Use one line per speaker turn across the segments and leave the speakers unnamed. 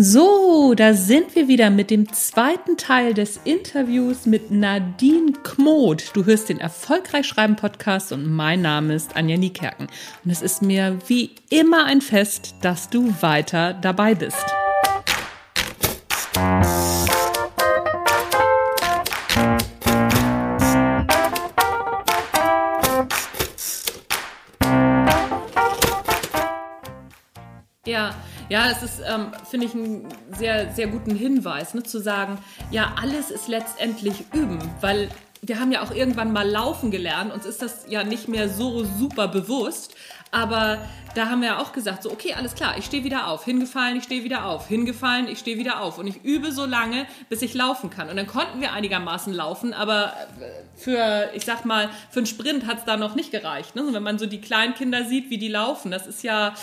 So, da sind wir wieder mit dem zweiten Teil des Interviews mit Nadine Kmoth. Du hörst den Erfolgreich Schreiben Podcast und mein Name ist Anja Niekerken. Und es ist mir wie immer ein Fest, dass du weiter dabei bist. Ja, das ist, ähm, finde ich, einen sehr, sehr guten Hinweis, ne, zu sagen, ja, alles ist letztendlich üben, weil wir haben ja auch irgendwann mal laufen gelernt, uns ist das ja nicht mehr so super bewusst, aber da haben wir ja auch gesagt, so, okay, alles klar, ich stehe wieder auf, hingefallen, ich stehe wieder auf, hingefallen, ich stehe wieder auf und ich übe so lange, bis ich laufen kann. Und dann konnten wir einigermaßen laufen, aber für, ich sag mal, für einen Sprint hat es da noch nicht gereicht. Ne? Wenn man so die kleinen Kinder sieht, wie die laufen, das ist ja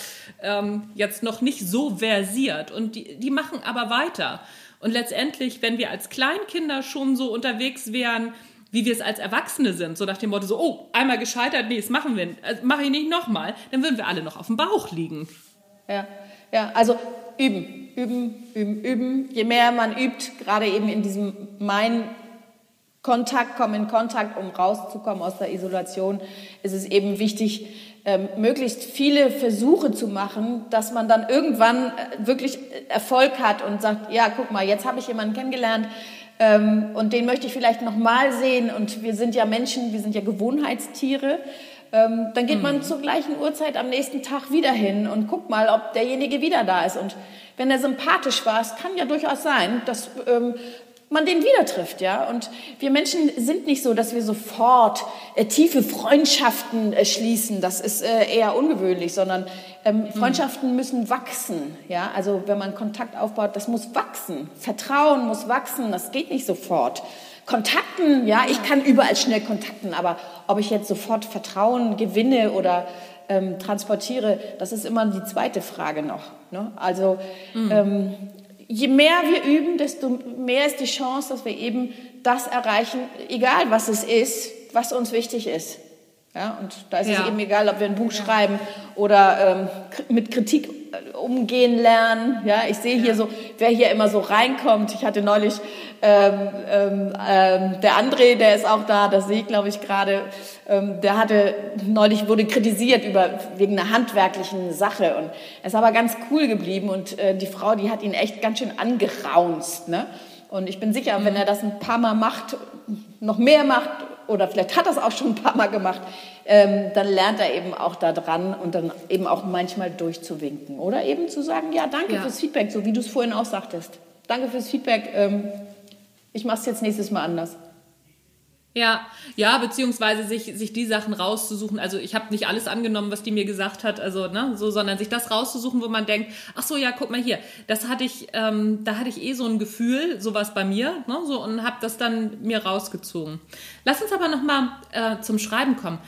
ähm, jetzt noch nicht so versiert und die, die machen aber weiter. Und letztendlich, wenn wir als Kleinkinder schon so unterwegs wären, wie wir es als Erwachsene sind, so nach dem Motto so, oh, einmal gescheitert, nee, das machen wir, also mache ich nicht nochmal, dann würden wir alle noch auf dem Bauch liegen.
Ja, ja, also üben, üben, üben, üben. Je mehr man übt, gerade eben in diesem mein Kontakt, kommen in Kontakt, um rauszukommen aus der Isolation, ist es eben wichtig, ähm, möglichst viele Versuche zu machen, dass man dann irgendwann äh, wirklich Erfolg hat und sagt, ja, guck mal, jetzt habe ich jemanden kennengelernt, ähm, und den möchte ich vielleicht nochmal sehen. Und wir sind ja Menschen, wir sind ja Gewohnheitstiere. Ähm, dann geht man mhm. zur gleichen Uhrzeit am nächsten Tag wieder hin und guckt mal, ob derjenige wieder da ist. Und wenn er sympathisch war, es kann ja durchaus sein, dass ähm, man den wieder trifft, ja. Und wir Menschen sind nicht so, dass wir sofort äh, tiefe Freundschaften äh, schließen. Das ist äh, eher ungewöhnlich, sondern ähm, mhm. Freundschaften müssen wachsen, ja. Also wenn man Kontakt aufbaut, das muss wachsen. Vertrauen muss wachsen. Das geht nicht sofort. Kontakten, ja, ich kann überall schnell kontakten, aber ob ich jetzt sofort Vertrauen gewinne oder ähm, transportiere, das ist immer die zweite Frage noch. Ne? Also mhm. ähm, je mehr wir üben, desto mehr ist die Chance, dass wir eben das erreichen, egal was es ist, was uns wichtig ist. Ja, und da ist ja. es eben egal, ob wir ein Buch ja. schreiben oder ähm, mit Kritik äh, umgehen lernen. Ja, ich sehe hier so, wer hier immer so reinkommt. Ich hatte neulich ähm, ähm, ähm, der André, der ist auch da, das sehe ich, glaube ich, gerade. Ähm, der hatte neulich wurde kritisiert über wegen einer handwerklichen Sache und er ist aber ganz cool geblieben und äh, die Frau, die hat ihn echt ganz schön angeraunzt. Ne? Und ich bin sicher, mhm. wenn er das ein paar Mal macht, noch mehr macht oder vielleicht hat er es auch schon ein paar Mal gemacht, ähm, dann lernt er eben auch da dran und dann eben auch manchmal durchzuwinken oder eben zu sagen, ja, danke ja. fürs Feedback, so wie du es vorhin auch sagtest. Danke fürs Feedback. Ähm, ich mache es jetzt nächstes Mal anders.
Ja, ja, beziehungsweise sich, sich die Sachen rauszusuchen. Also ich habe nicht alles angenommen, was die mir gesagt hat, also ne, so, sondern sich das rauszusuchen, wo man denkt, ach so, ja, guck mal hier, das hatte ich, ähm, da hatte ich eh so ein Gefühl, sowas bei mir, ne, so und habe das dann mir rausgezogen. Lass uns aber noch mal äh, zum Schreiben kommen.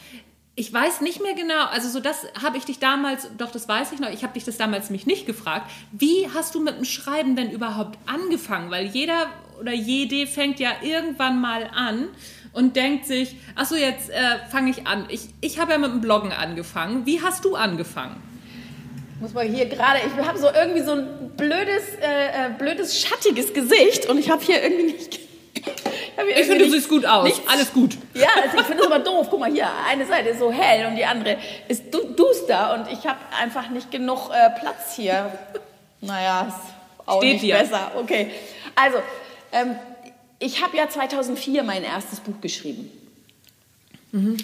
Ich weiß nicht mehr genau, also so das habe ich dich damals, doch das weiß ich noch, ich habe dich das damals mich nicht gefragt. Wie hast du mit dem Schreiben denn überhaupt angefangen? Weil jeder oder jede fängt ja irgendwann mal an und denkt sich, ach so, jetzt äh, fange ich an. Ich, ich habe ja mit dem Bloggen angefangen. Wie hast du angefangen?
Muss man hier gerade, ich habe so irgendwie so ein blödes, äh, äh blödes, schattiges Gesicht und ich habe hier irgendwie nicht...
Ich, finde, du siehst gut aus. Nichts. Alles gut.
Ja, also ich finde es aber doof. Guck mal hier, eine Seite ist so hell und die andere ist du duster und ich habe einfach nicht genug äh, Platz hier. Naja, ist auch Steht nicht dir. besser. Okay, also ähm, ich habe ja 2004 mein erstes Buch geschrieben. Mhm.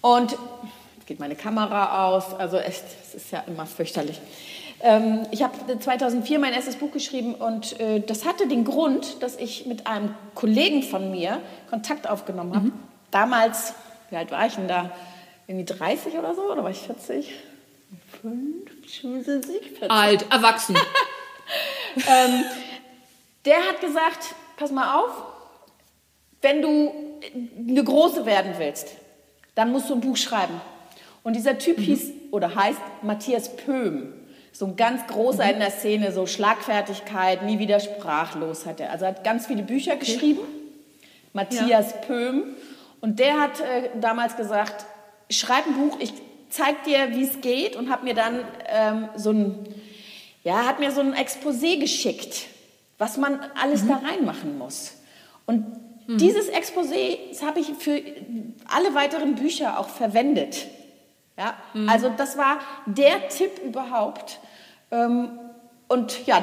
Und jetzt geht meine Kamera aus, also echt, es ist ja immer fürchterlich. Ähm, ich habe 2004 mein erstes Buch geschrieben und äh, das hatte den Grund, dass ich mit einem Kollegen von mir Kontakt aufgenommen habe. Mhm. Damals, wie alt war ich denn da? Irgendwie 30 oder so? Oder war ich 40?
50, Alt, erwachsen.
ähm, der hat gesagt, pass mal auf, wenn du eine große werden willst, dann musst du ein Buch schreiben. Und dieser Typ mhm. hieß oder heißt Matthias Pöhm. So ein ganz großer mhm. in der Szene, so Schlagfertigkeit, nie wieder sprachlos hat er. Also hat ganz viele Bücher okay. geschrieben. Matthias ja. Pöhm. Und der hat äh, damals gesagt, schreib ein Buch, ich zeig dir, wie es geht und habe mir dann ähm, so ein ja, hat mir so ein Exposé geschickt, was man alles mhm. da reinmachen muss. Und mhm. dieses Exposé habe ich für alle weiteren Bücher auch verwendet. Ja, mhm. also das war der Tipp überhaupt. Ähm, und ja,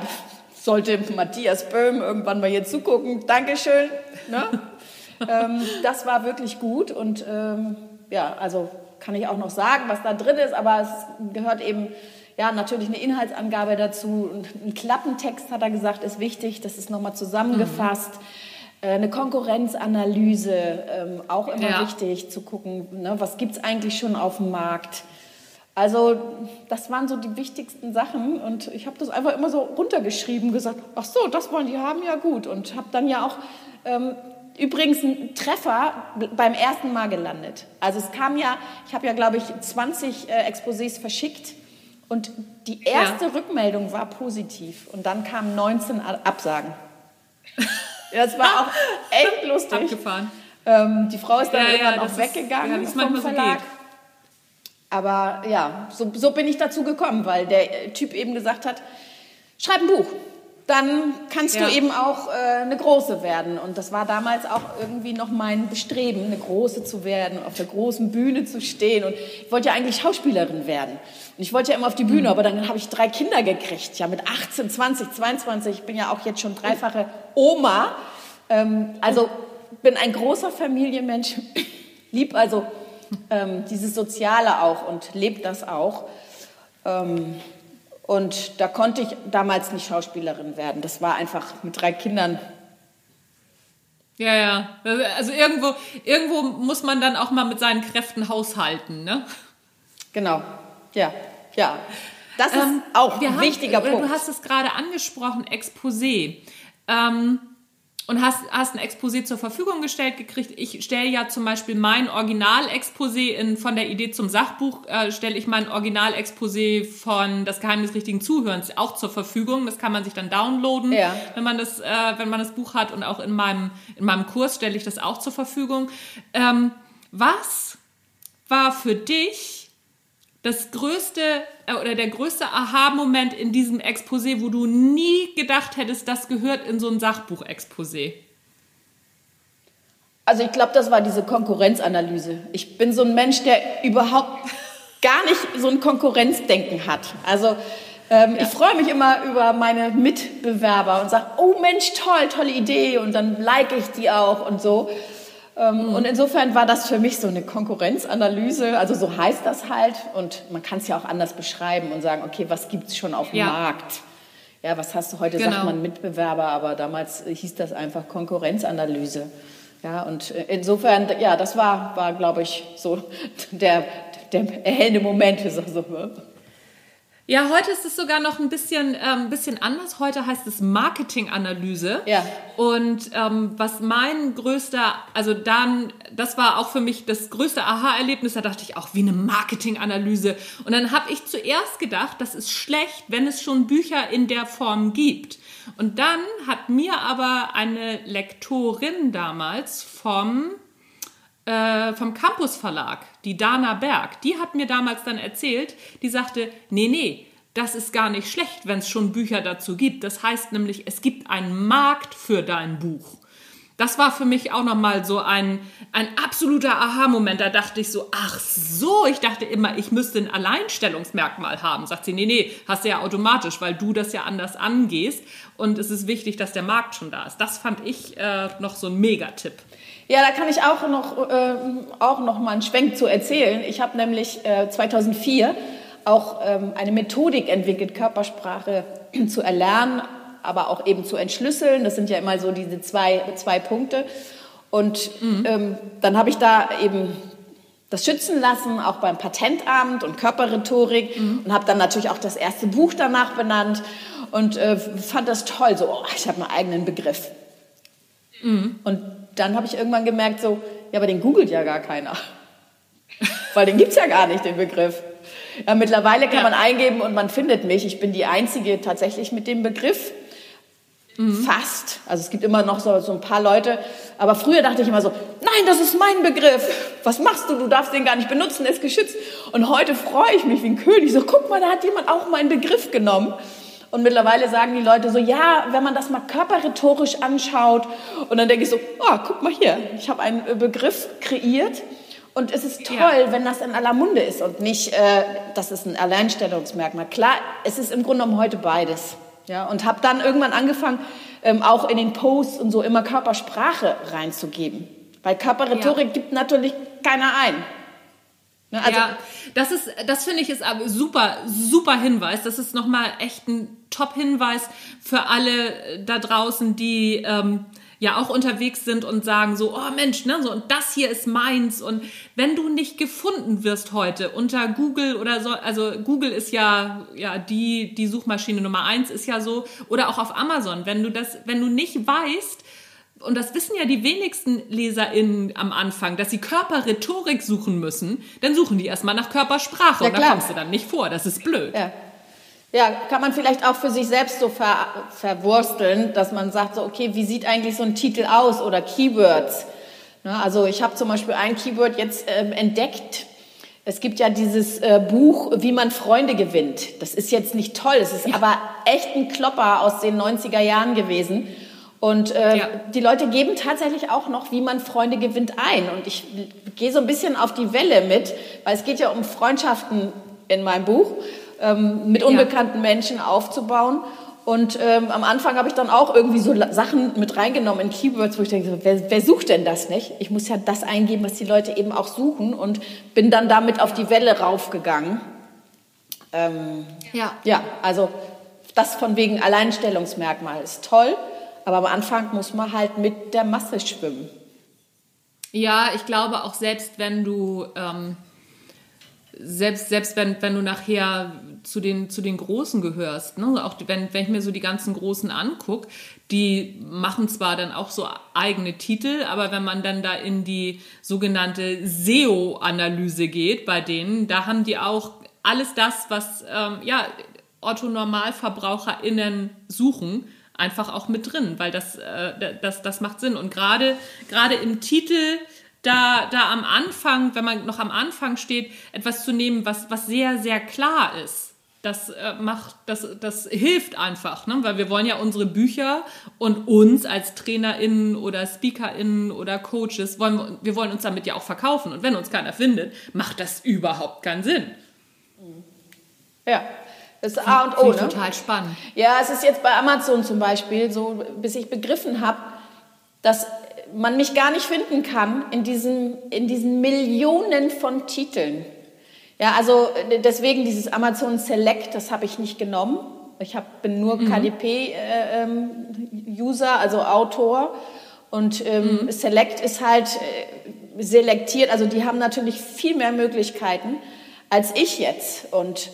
sollte Matthias Böhm irgendwann mal hier zugucken. Dankeschön. Ne? ähm, das war wirklich gut und ähm, ja, also kann ich auch noch sagen, was da drin ist, aber es gehört eben ja, natürlich eine Inhaltsangabe dazu. Ein Klappentext, hat er gesagt, ist wichtig. Das ist nochmal zusammengefasst. Mhm. Eine Konkurrenzanalyse, ähm, auch immer ja. wichtig zu gucken, ne, was gibt es eigentlich schon auf dem Markt. Also das waren so die wichtigsten Sachen und ich habe das einfach immer so runtergeschrieben, gesagt, ach so, das wollen die haben, ja gut. Und habe dann ja auch ähm, übrigens einen Treffer beim ersten Mal gelandet. Also es kam ja, ich habe ja glaube ich 20 äh, Exposés verschickt und die erste ja. Rückmeldung war positiv und dann kamen 19 Absagen. Das war auch echt lustig.
Abgefahren.
Ähm, die Frau ist dann ja, irgendwann ja, auch weggegangen ist, ja, vom Verlag. So aber ja, so, so bin ich dazu gekommen, weil der Typ eben gesagt hat, schreib ein Buch. Dann kannst ja. du eben auch äh, eine große werden. Und das war damals auch irgendwie noch mein Bestreben, eine große zu werden, auf der großen Bühne zu stehen. Und ich wollte ja eigentlich Schauspielerin werden. Und ich wollte ja immer auf die Bühne, mhm. aber dann habe ich drei Kinder gekriegt. Ja, mit 18, 20, 22. Ich bin ja auch jetzt schon dreifache Oma. Ähm, also bin ein großer Familienmensch, lieb also ähm, dieses Soziale auch und lebt das auch. Ähm, und da konnte ich damals nicht Schauspielerin werden. Das war einfach mit drei Kindern.
Ja, ja. Also irgendwo, irgendwo muss man dann auch mal mit seinen Kräften haushalten, ne?
Genau. Ja, ja. Das ist ähm, auch ein wichtiger haben, Punkt.
Du hast es gerade angesprochen, Exposé. Ähm, und hast, hast ein Exposé zur Verfügung gestellt gekriegt. Ich stelle ja zum Beispiel mein Original-Exposé von der Idee zum Sachbuch, äh, stelle ich mein Original-Exposé von Das Geheimnis richtigen Zuhörens auch zur Verfügung. Das kann man sich dann downloaden, ja. wenn, man das, äh, wenn man das Buch hat. Und auch in meinem, in meinem Kurs stelle ich das auch zur Verfügung. Ähm, was war für dich das größte äh, oder der größte Aha-Moment in diesem Exposé, wo du nie gedacht hättest, das gehört in so ein Sachbuch-Exposé?
Also ich glaube, das war diese Konkurrenzanalyse. Ich bin so ein Mensch, der überhaupt gar nicht so ein Konkurrenzdenken hat. Also ähm, ja. ich freue mich immer über meine Mitbewerber und sage, oh Mensch, toll, tolle Idee und dann like ich die auch und so. Ähm, mhm. Und insofern war das für mich so eine Konkurrenzanalyse. Also so heißt das halt. Und man kann es ja auch anders beschreiben und sagen, okay, was gibt es schon auf dem ja. Markt? Ja, was hast du heute, genau. sagt man Mitbewerber, aber damals hieß das einfach Konkurrenzanalyse. Ja, und insofern, ja, das war, war glaube ich, so der, der erhellende Moment. So, so,
ja, heute ist es sogar noch ein bisschen, ähm, bisschen anders. Heute heißt es Marketinganalyse. Ja. Und ähm, was mein größter, also dann, das war auch für mich das größte Aha-Erlebnis. Da dachte ich auch, wie eine Marketinganalyse. Und dann habe ich zuerst gedacht, das ist schlecht, wenn es schon Bücher in der Form gibt. Und dann hat mir aber eine Lektorin damals vom äh, vom Campus Verlag, die Dana Berg, die hat mir damals dann erzählt, die sagte, nee, nee, das ist gar nicht schlecht, wenn es schon Bücher dazu gibt. Das heißt nämlich, es gibt einen Markt für dein Buch. Das war für mich auch nochmal so ein, ein absoluter Aha-Moment. Da dachte ich so, ach so, ich dachte immer, ich müsste ein Alleinstellungsmerkmal haben. Sagt sie, nee, nee, hast du ja automatisch, weil du das ja anders angehst. Und es ist wichtig, dass der Markt schon da ist. Das fand ich äh, noch so ein Megatipp.
Ja, da kann ich auch noch, äh, auch noch mal einen Schwenk zu erzählen. Ich habe nämlich äh, 2004 auch ähm, eine Methodik entwickelt, Körpersprache zu erlernen, aber auch eben zu entschlüsseln. Das sind ja immer so diese zwei, zwei Punkte. Und mhm. ähm, dann habe ich da eben das schützen lassen, auch beim Patentamt und Körperrhetorik mhm. und habe dann natürlich auch das erste Buch danach benannt und äh, fand das toll. So, oh, ich habe einen eigenen Begriff. Mhm. Und dann habe ich irgendwann gemerkt, so, ja, aber den googelt ja gar keiner. Weil den gibt es ja gar nicht, den Begriff. Ja, mittlerweile kann ja. man eingeben und man findet mich. Ich bin die Einzige tatsächlich mit dem Begriff. Mhm. Fast. Also es gibt immer noch so, so ein paar Leute. Aber früher dachte ich immer so, nein, das ist mein Begriff. Was machst du? Du darfst den gar nicht benutzen, er ist geschützt. Und heute freue ich mich wie ein König. So, guck mal, da hat jemand auch meinen Begriff genommen. Und mittlerweile sagen die Leute so, ja, wenn man das mal körperrhetorisch anschaut. Und dann denke ich so, oh, guck mal hier, ich habe einen Begriff kreiert. Und es ist toll, ja. wenn das in aller Munde ist und nicht, äh, das ist ein Alleinstellungsmerkmal. Klar, es ist im Grunde genommen heute beides. Ja, und habe dann irgendwann angefangen, ähm, auch in den Posts und so immer Körpersprache reinzugeben. Weil Körperrhetorik ja. gibt natürlich keiner ein.
Ne, also, ja, das ist, das finde ich ist aber super, super Hinweis. Das ist nochmal echt ein Top-Hinweis für alle da draußen, die ähm, ja auch unterwegs sind und sagen so, oh Mensch, ne, so und das hier ist meins. Und wenn du nicht gefunden wirst heute unter Google oder so, also Google ist ja, ja die, die Suchmaschine Nummer eins ist ja so, oder auch auf Amazon, wenn du das, wenn du nicht weißt, und das wissen ja die wenigsten LeserInnen am Anfang, dass sie Körperrhetorik suchen müssen, dann suchen die erstmal nach Körpersprache ja, und da kommst du dann nicht vor. Das ist blöd.
Ja. Ja. kann man vielleicht auch für sich selbst so ver verwursteln, dass man sagt, so, okay, wie sieht eigentlich so ein Titel aus oder Keywords? Ne, also ich habe zum Beispiel ein Keyword jetzt ähm, entdeckt. Es gibt ja dieses äh, Buch, wie man Freunde gewinnt. Das ist jetzt nicht toll, es ist ja. aber echt ein Klopper aus den 90er Jahren gewesen. Und äh, ja. die Leute geben tatsächlich auch noch, wie man Freunde gewinnt, ein. Und ich gehe so ein bisschen auf die Welle mit, weil es geht ja um Freundschaften in meinem Buch, ähm, mit unbekannten ja. Menschen aufzubauen. Und ähm, am Anfang habe ich dann auch irgendwie so Sachen mit reingenommen in Keywords, wo ich denke, wer, wer sucht denn das nicht? Ich muss ja das eingeben, was die Leute eben auch suchen und bin dann damit auf die Welle raufgegangen. Ähm, ja. ja, also das von wegen Alleinstellungsmerkmal ist toll. Aber am Anfang muss man halt mit der Masse schwimmen.
Ja, ich glaube auch selbst wenn du ähm, selbst, selbst wenn, wenn du nachher zu den, zu den Großen gehörst, ne? auch wenn, wenn ich mir so die ganzen Großen angucke, die machen zwar dann auch so eigene Titel, aber wenn man dann da in die sogenannte SEO-Analyse geht bei denen, da haben die auch alles das, was ähm, ja, Otto-NormalverbraucherInnen suchen, einfach auch mit drin, weil das, äh, das, das macht Sinn. Und gerade, gerade im Titel, da, da am Anfang, wenn man noch am Anfang steht, etwas zu nehmen, was, was sehr, sehr klar ist. Das äh, macht, das, das hilft einfach, ne? weil wir wollen ja unsere Bücher und uns als TrainerInnen oder SpeakerInnen oder Coaches, wollen wir, wir wollen uns damit ja auch verkaufen. Und wenn uns keiner findet, macht das überhaupt keinen Sinn.
Ja, das ist A und O.
Ne? Total spannend.
Ja, es ist jetzt bei Amazon zum Beispiel so, bis ich begriffen habe, dass man mich gar nicht finden kann in diesen, in diesen Millionen von Titeln. Ja, also deswegen dieses Amazon Select, das habe ich nicht genommen. Ich hab, bin nur mhm. KDP-User, äh, ähm, also Autor. Und ähm, mhm. Select ist halt äh, selektiert. Also die haben natürlich viel mehr Möglichkeiten als ich jetzt. Und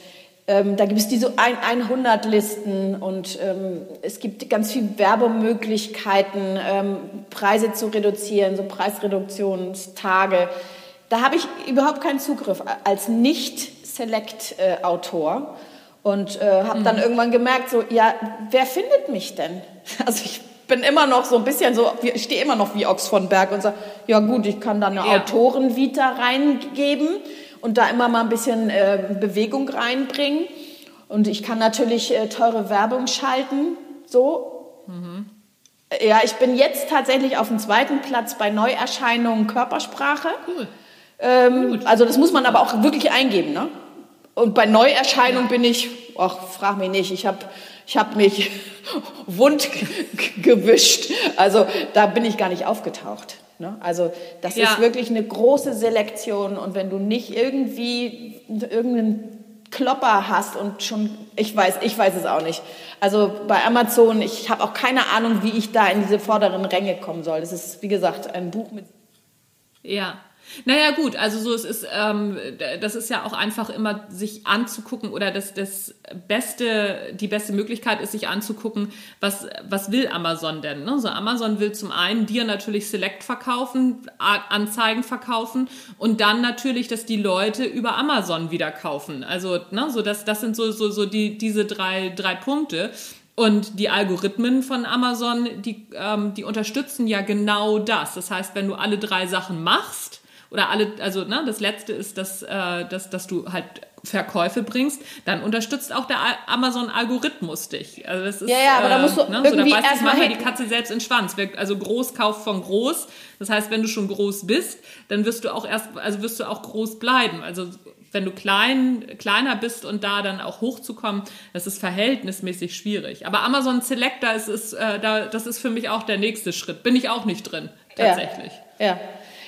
ähm, da gibt es diese 100 Listen und ähm, es gibt ganz viele Werbemöglichkeiten, ähm, Preise zu reduzieren, so Preisreduktionstage. Da habe ich überhaupt keinen Zugriff als Nicht-Select-Autor und äh, habe mhm. dann irgendwann gemerkt, so, ja, wer findet mich denn? Also ich bin immer noch so ein bisschen so, ich stehe immer noch wie Ochs von Berg und sage, ja gut, ich kann da eine ja. Autorenvita reingeben und da immer mal ein bisschen äh, Bewegung reinbringen. Und ich kann natürlich äh, teure Werbung schalten, so. Mhm. Ja, ich bin jetzt tatsächlich auf dem zweiten Platz bei Neuerscheinungen Körpersprache. Cool. Ähm, also das muss man aber auch wirklich eingeben, ne? Und bei Neuerscheinung bin ich, ach, frag mich nicht, ich habe ich hab mich wund gewischt. Also da bin ich gar nicht aufgetaucht. Ne? Also das ja. ist wirklich eine große Selektion und wenn du nicht irgendwie irgendeinen Klopper hast und schon, ich weiß, ich weiß es auch nicht. Also bei Amazon, ich habe auch keine Ahnung, wie ich da in diese vorderen Ränge kommen soll. Das ist, wie gesagt, ein Buch mit.
Ja, naja, gut, also so, es ist, ähm, das ist ja auch einfach immer sich anzugucken oder das, das beste, die beste Möglichkeit ist, sich anzugucken, was, was will Amazon denn? Ne? So Amazon will zum einen dir natürlich Select verkaufen, Anzeigen verkaufen und dann natürlich, dass die Leute über Amazon wieder kaufen. Also, ne, so das, das sind so, so, so die, diese drei, drei Punkte. Und die Algorithmen von Amazon, die, ähm, die unterstützen ja genau das. Das heißt, wenn du alle drei Sachen machst, oder alle, also ne, das letzte ist, dass, äh, dass, dass du halt Verkäufe bringst, dann unterstützt auch der Amazon-Algorithmus dich. Also das ist,
ja, ja, aber da musst du
äh, ne,
irgendwie
so, da beißt manchmal
erstmal
die Katze selbst in den Schwanz. Also groß kauft von groß. Das heißt, wenn du schon groß bist, dann wirst du auch erst, also wirst du auch groß bleiben. Also wenn du klein, kleiner bist und da dann auch hochzukommen, das ist verhältnismäßig schwierig. Aber Amazon Selector ist, ist äh, da, das ist für mich auch der nächste Schritt. Bin ich auch nicht drin, tatsächlich.
Ja, ja.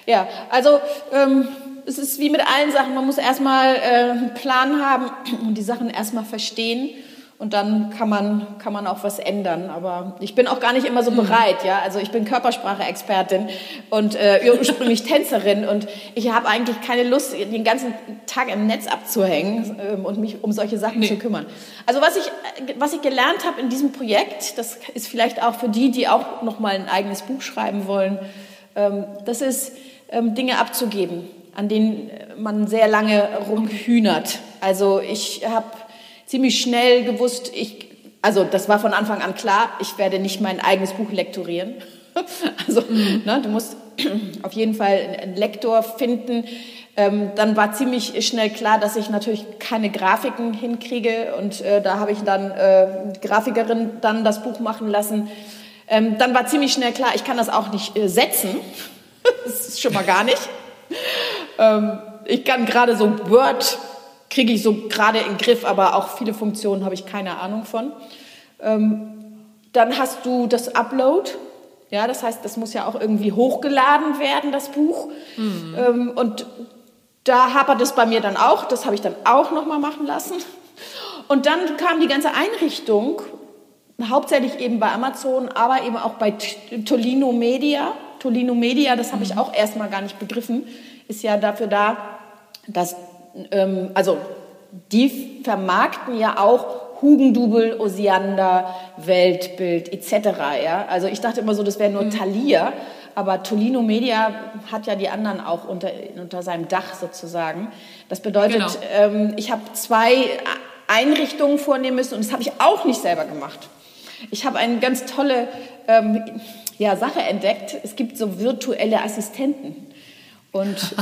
Ja. also ähm, es ist wie mit allen Sachen, man muss erstmal äh, einen Plan haben und die Sachen erstmal verstehen und dann kann man, kann man auch was ändern. Aber ich bin auch gar nicht immer so bereit, ja. Also ich bin Körpersprache-Expertin und äh, ursprünglich Tänzerin und ich habe eigentlich keine Lust, den ganzen Tag im Netz abzuhängen ähm, und mich um solche Sachen nee. zu kümmern. Also was ich, was ich gelernt habe in diesem Projekt, das ist vielleicht auch für die, die auch noch mal ein eigenes Buch schreiben wollen, ähm, das ist Dinge abzugeben, an denen man sehr lange rumhühnert. Also ich habe ziemlich schnell gewusst, ich, also das war von Anfang an klar, ich werde nicht mein eigenes Buch lektorieren. also mhm. ne, du musst auf jeden Fall einen Lektor finden. Ähm, dann war ziemlich schnell klar, dass ich natürlich keine Grafiken hinkriege und äh, da habe ich dann äh, Grafikerin dann das Buch machen lassen. Ähm, dann war ziemlich schnell klar, ich kann das auch nicht äh, setzen. das ist schon mal gar nicht. Ähm, ich kann gerade so Word kriege ich so gerade in den Griff, aber auch viele Funktionen habe ich keine Ahnung von. Ähm, dann hast du das Upload. Ja, das heißt, das muss ja auch irgendwie hochgeladen werden, das Buch. Mhm. Ähm, und da hapert es bei mir dann auch. Das habe ich dann auch nochmal machen lassen. Und dann kam die ganze Einrichtung, hauptsächlich eben bei Amazon, aber eben auch bei Tolino Media. Tolino Media, das habe ich mhm. auch erstmal gar nicht begriffen, ist ja dafür da, dass ähm, also die vermarkten ja auch Hugendubel, Osiander, Weltbild etc. Ja? Also ich dachte immer so, das wäre nur mhm. Thalia, aber Tolino Media hat ja die anderen auch unter, unter seinem Dach sozusagen. Das bedeutet, genau. ähm, ich habe zwei Einrichtungen vornehmen müssen und das habe ich auch nicht selber gemacht. Ich habe eine ganz tolle ähm, ja, Sache entdeckt. Es gibt so virtuelle Assistenten. Und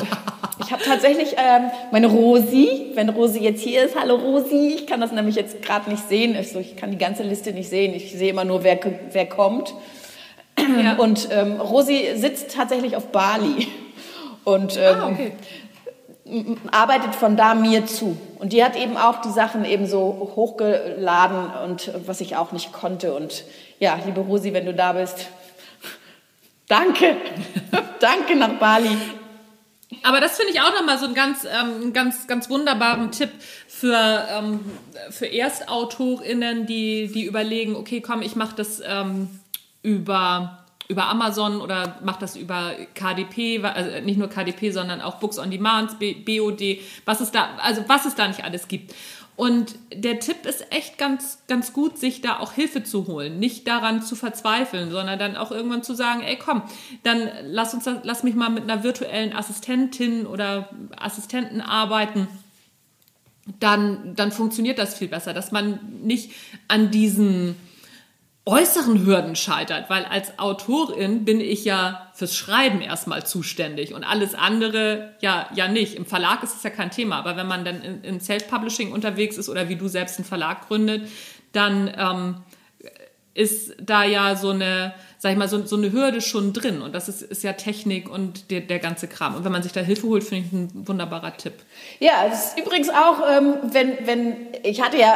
ich habe tatsächlich ähm, meine Rosi, wenn Rosi jetzt hier ist, hallo Rosi, ich kann das nämlich jetzt gerade nicht sehen, also ich kann die ganze Liste nicht sehen, ich sehe immer nur, wer, wer kommt. Ja. Und ähm, Rosi sitzt tatsächlich auf Bali und ähm, ah, okay. arbeitet von da mir zu. Und die hat eben auch die Sachen eben so hochgeladen und was ich auch nicht konnte. Und ja, liebe Rosi, wenn du da bist, danke, danke nach Bali.
Aber das finde ich auch nochmal so einen ganz, ähm, ganz, ganz wunderbaren Tipp für, ähm, für ErstautorInnen, die, die überlegen, okay, komm, ich mache das ähm, über, über Amazon oder mache das über KDP, also nicht nur KDP, sondern auch Books on Demand, BOD, was es da, also was es da nicht alles gibt. Und der Tipp ist echt ganz, ganz gut, sich da auch Hilfe zu holen. Nicht daran zu verzweifeln, sondern dann auch irgendwann zu sagen, ey komm, dann lass uns, lass mich mal mit einer virtuellen Assistentin oder Assistenten arbeiten. Dann, dann funktioniert das viel besser, dass man nicht an diesen äußeren Hürden scheitert, weil als Autorin bin ich ja fürs Schreiben erstmal zuständig und alles andere ja, ja nicht. Im Verlag ist es ja kein Thema, aber wenn man dann in, in Self-Publishing unterwegs ist oder wie du selbst einen Verlag gründet, dann ähm, ist da ja so eine, sag ich mal, so, so eine Hürde schon drin. Und das ist, ist ja Technik und der, der ganze Kram. Und wenn man sich da Hilfe holt, finde ich ein wunderbarer Tipp.
Ja, das ist übrigens auch, ähm, wenn, wenn, ich hatte ja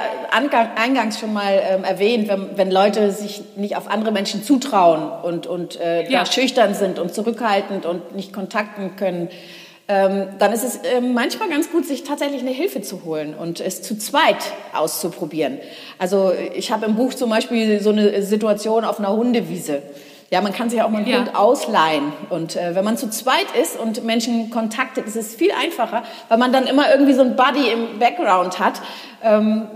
eingangs schon mal ähm, erwähnt, wenn, wenn Leute sich nicht auf andere Menschen zutrauen und, und äh, ja. schüchtern sind und zurückhaltend und nicht kontakten können, ähm, dann ist es äh, manchmal ganz gut, sich tatsächlich eine Hilfe zu holen und es zu zweit auszuprobieren. Also ich habe im Buch zum Beispiel so eine Situation auf einer Hundewiese. Ja, man kann sich auch mal einen ja. Hund ausleihen. Und äh, wenn man zu zweit ist und Menschen kontaktet, ist es viel einfacher, weil man dann immer irgendwie so ein Buddy im Background hat. Ähm,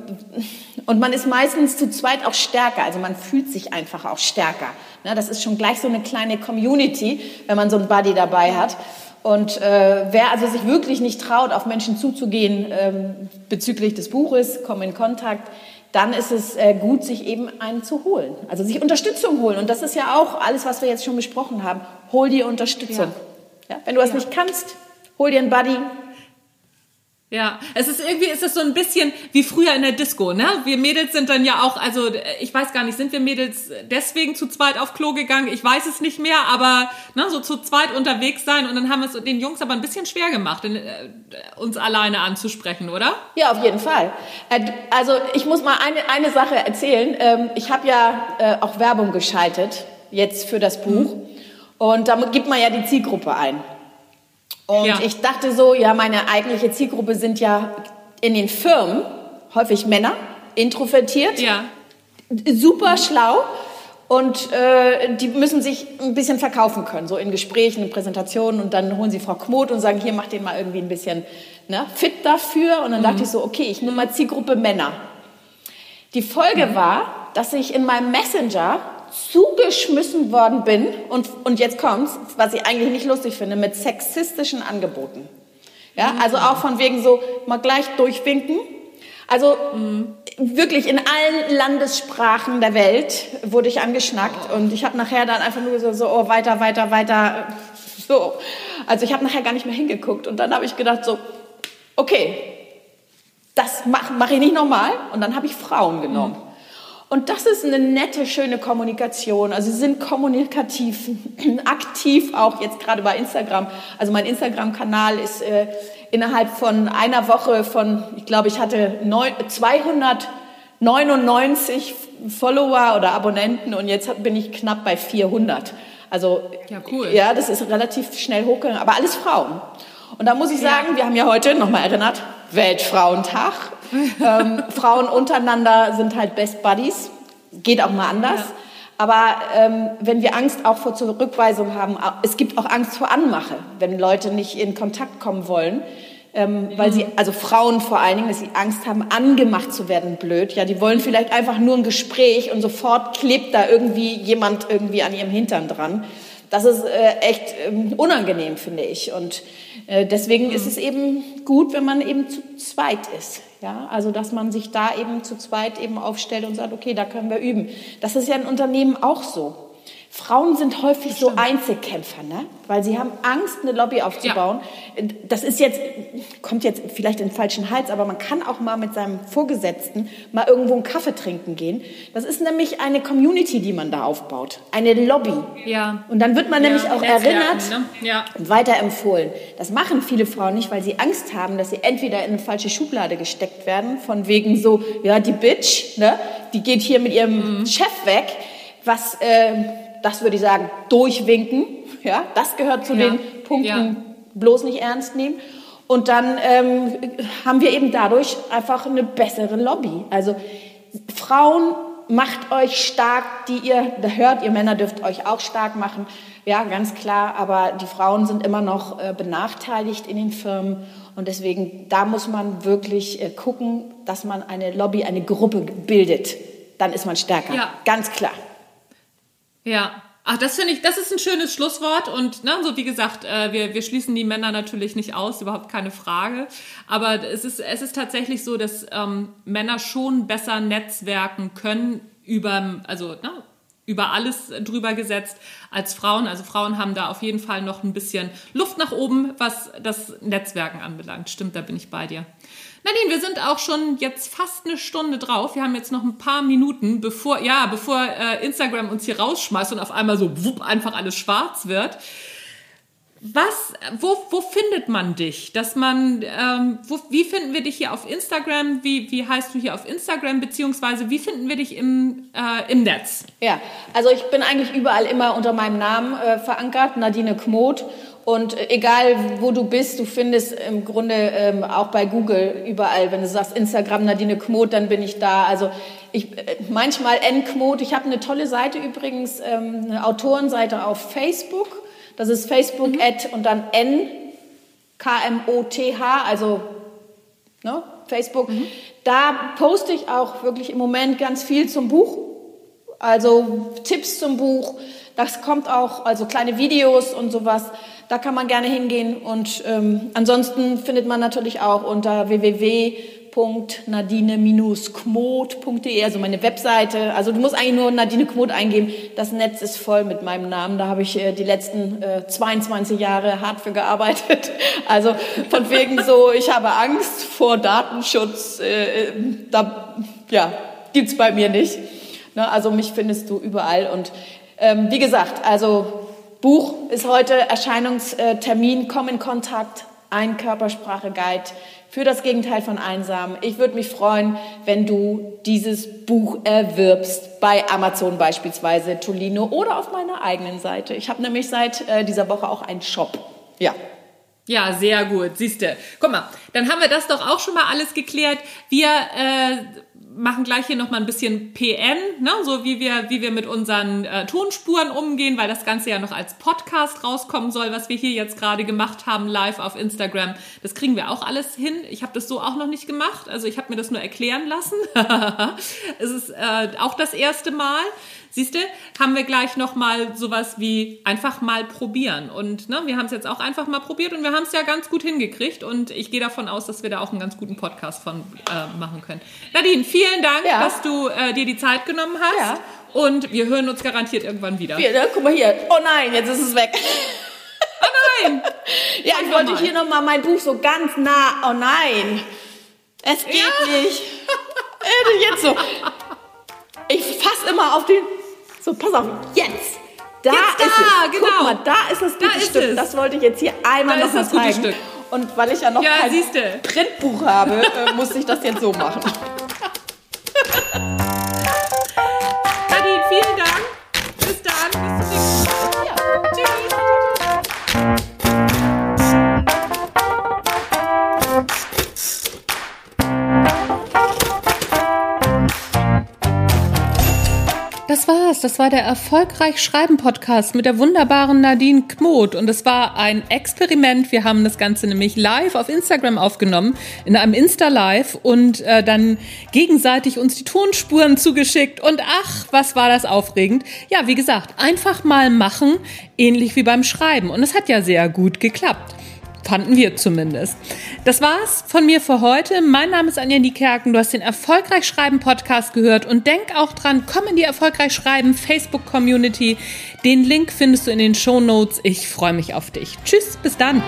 und man ist meistens zu zweit auch stärker. Also man fühlt sich einfach auch stärker. Ne, das ist schon gleich so eine kleine Community, wenn man so einen Buddy dabei hat. Und äh, wer also sich wirklich nicht traut, auf Menschen zuzugehen ähm, bezüglich des Buches, komm in Kontakt, dann ist es äh, gut, sich eben einen zu holen. Also sich Unterstützung holen. Und das ist ja auch alles, was wir jetzt schon besprochen haben. Hol dir Unterstützung. Ja. ja? Wenn du das ja. nicht kannst, hol dir einen Buddy,
ja, es ist irgendwie, ist es so ein bisschen wie früher in der Disco, ne? Wir Mädels sind dann ja auch, also ich weiß gar nicht, sind wir Mädels deswegen zu zweit auf Klo gegangen? Ich weiß es nicht mehr, aber ne, so zu zweit unterwegs sein und dann haben wir es den Jungs aber ein bisschen schwer gemacht, äh, uns alleine anzusprechen, oder?
Ja, auf jeden Fall. Äh, also ich muss mal eine, eine Sache erzählen. Ähm, ich habe ja äh, auch Werbung geschaltet, jetzt für das Buch. Mhm. Und da gibt man ja die Zielgruppe ein. Und ja. ich dachte so, ja, meine eigentliche Zielgruppe sind ja in den Firmen häufig Männer, introvertiert, ja. super schlau und äh, die müssen sich ein bisschen verkaufen können, so in Gesprächen, in Präsentationen und dann holen sie Frau Kmot und sagen, hier mach den mal irgendwie ein bisschen ne, fit dafür und dann mhm. dachte ich so, okay, ich nehme mal Zielgruppe Männer. Die Folge mhm. war, dass ich in meinem Messenger zugeschmissen worden bin und, und jetzt kommt's, was ich eigentlich nicht lustig finde, mit sexistischen Angeboten. Ja, also auch von wegen so mal gleich durchwinken. Also mhm. wirklich in allen Landessprachen der Welt wurde ich angeschnackt und ich habe nachher dann einfach nur so, so oh, weiter, weiter, weiter, so. Also ich habe nachher gar nicht mehr hingeguckt und dann habe ich gedacht so, okay, das mache mach ich nicht nochmal und dann habe ich Frauen genommen. Mhm. Und das ist eine nette, schöne Kommunikation. Also sie sind kommunikativ, aktiv auch jetzt gerade bei Instagram. Also mein Instagram-Kanal ist äh, innerhalb von einer Woche von, ich glaube, ich hatte neun, 299 Follower oder Abonnenten und jetzt bin ich knapp bei 400. Also ja, cool. ja das ist relativ schnell hochgegangen, aber alles Frauen. Und da muss ich sagen, wir haben ja heute, nochmal erinnert, Weltfrauentag. ähm, Frauen untereinander sind halt Best Buddies. Geht auch mal anders. Ja. Aber ähm, wenn wir Angst auch vor Zurückweisung haben, es gibt auch Angst vor Anmache, wenn Leute nicht in Kontakt kommen wollen. Ähm, weil sie, also Frauen vor allen Dingen, dass sie Angst haben, angemacht zu werden, blöd. Ja, die wollen vielleicht einfach nur ein Gespräch und sofort klebt da irgendwie jemand irgendwie an ihrem Hintern dran. Das ist äh, echt äh, unangenehm, finde ich. Und deswegen ist es eben gut, wenn man eben zu zweit ist. Ja, also dass man sich da eben zu zweit eben aufstellt und sagt, okay, da können wir üben. Das ist ja in Unternehmen auch so. Frauen sind häufig so Einzelkämpfer, ne? weil sie haben Angst, eine Lobby aufzubauen. Ja. Das ist jetzt, kommt jetzt vielleicht in den falschen Hals, aber man kann auch mal mit seinem Vorgesetzten mal irgendwo einen Kaffee trinken gehen. Das ist nämlich eine Community, die man da aufbaut, eine Lobby. Ja. Und dann wird man ja, nämlich auch erinnert ne? ja. und weiterempfohlen. Das machen viele Frauen nicht, weil sie Angst haben, dass sie entweder in eine falsche Schublade gesteckt werden, von wegen so, ja, die Bitch, ne? die geht hier mit ihrem mhm. Chef weg, was... Äh, das würde ich sagen, durchwinken. Ja, das gehört zu ja. den Punkten, ja. bloß nicht ernst nehmen. Und dann ähm, haben wir eben dadurch einfach eine bessere Lobby. Also Frauen, macht euch stark, die ihr da hört, ihr Männer dürft euch auch stark machen. Ja, ganz klar, aber die Frauen sind immer noch äh, benachteiligt in den Firmen. Und deswegen, da muss man wirklich äh, gucken, dass man eine Lobby, eine Gruppe bildet. Dann ist man stärker. Ja. Ganz klar.
Ja. Ach, das finde ich, das ist ein schönes Schlusswort und ne, so wie gesagt, äh, wir, wir schließen die Männer natürlich nicht aus, überhaupt keine Frage. Aber es ist, es ist tatsächlich so, dass ähm, Männer schon besser netzwerken können über, also ne, über alles drüber gesetzt als Frauen. Also Frauen haben da auf jeden Fall noch ein bisschen Luft nach oben, was das Netzwerken anbelangt. Stimmt, da bin ich bei dir. Nadine, wir sind auch schon jetzt fast eine Stunde drauf. Wir haben jetzt noch ein paar Minuten, bevor, ja, bevor äh, Instagram uns hier rausschmeißt und auf einmal so wupp, einfach alles schwarz wird. Was, wo, wo findet man dich? Dass man, ähm, wo, wie finden wir dich hier auf Instagram? Wie, wie heißt du hier auf Instagram? Beziehungsweise wie finden wir dich im, äh, im Netz?
Ja, also ich bin eigentlich überall immer unter meinem Namen äh, verankert, Nadine Kmot. Und egal, wo du bist, du findest im Grunde ähm, auch bei Google überall, wenn du sagst Instagram Nadine Kmot, dann bin ich da. Also ich, äh, manchmal N Kmot. Ich habe eine tolle Seite übrigens, ähm, eine Autorenseite auf Facebook. Das ist Facebook mhm. Ad und dann N K M O T H, also ne, Facebook. Mhm. Da poste ich auch wirklich im Moment ganz viel zum Buch. Also Tipps zum Buch. Das kommt auch, also kleine Videos und sowas. Da kann man gerne hingehen. Und ähm, ansonsten findet man natürlich auch unter www.nadine-kmot.de, also meine Webseite. Also du musst eigentlich nur Nadine Kmot eingeben. Das Netz ist voll mit meinem Namen. Da habe ich äh, die letzten äh, 22 Jahre hart für gearbeitet. Also von wegen so, ich habe Angst vor Datenschutz. Äh, da ja, gibt's bei mir nicht. Ne, also mich findest du überall. Und ähm, wie gesagt, also Buch ist heute Erscheinungstermin. Komm in Kontakt. Ein Körpersprache-Guide für das Gegenteil von einsam. Ich würde mich freuen, wenn du dieses Buch erwirbst bei Amazon beispielsweise, Tolino oder auf meiner eigenen Seite. Ich habe nämlich seit äh, dieser Woche auch einen Shop. Ja.
Ja, sehr gut. Siehste. Guck mal, dann haben wir das doch auch schon mal alles geklärt. Wir äh, machen gleich hier noch mal ein bisschen PN, ne? so wie wir, wie wir mit unseren äh, Tonspuren umgehen, weil das Ganze ja noch als Podcast rauskommen soll, was wir hier jetzt gerade gemacht haben, live auf Instagram. Das kriegen wir auch alles hin. Ich habe das so auch noch nicht gemacht, also ich habe mir das nur erklären lassen. es ist äh, auch das erste Mal. Siehst du, haben wir gleich nochmal sowas wie einfach mal probieren. Und ne, wir haben es jetzt auch einfach mal probiert und wir haben es ja ganz gut hingekriegt. Und ich gehe davon aus, dass wir da auch einen ganz guten Podcast von äh, machen können. Nadine, vielen Dank, ja. dass du äh, dir die Zeit genommen hast. Ja. Und wir hören uns garantiert irgendwann wieder.
Hier, ne? Guck mal hier. Oh nein, jetzt ist es weg.
Oh nein!
ja, ich wollte hier nochmal mein Buch so ganz nah. Oh nein! Es geht ja. nicht. Äh, jetzt so. Ich fasse immer auf den so, pass auf, jetzt. Da
jetzt
ist
da,
es.
Genau.
Guck mal, da ist das gute da Stück. Es. Das wollte ich jetzt hier einmal da noch mal zeigen. Stück. Und weil ich ja noch ja, kein siehste. Printbuch habe, äh, muss ich das jetzt so machen.
Nadine, vielen Dank. Bis dann. Bis zum nächsten Mal. Ja. Tschüss. Das war der Erfolgreich Schreiben Podcast mit der wunderbaren Nadine Kmot. Und es war ein Experiment. Wir haben das Ganze nämlich live auf Instagram aufgenommen, in einem Insta-Live und äh, dann gegenseitig uns die Tonspuren zugeschickt. Und ach, was war das aufregend. Ja, wie gesagt, einfach mal machen, ähnlich wie beim Schreiben. Und es hat ja sehr gut geklappt. Fanden wir zumindest. Das war's von mir für heute. Mein Name ist Anja Niekerken. Du hast den Erfolgreich Schreiben Podcast gehört und denk auch dran, komm in die Erfolgreich Schreiben Facebook Community. Den Link findest du in den Show Notes. Ich freue mich auf dich. Tschüss, bis dann.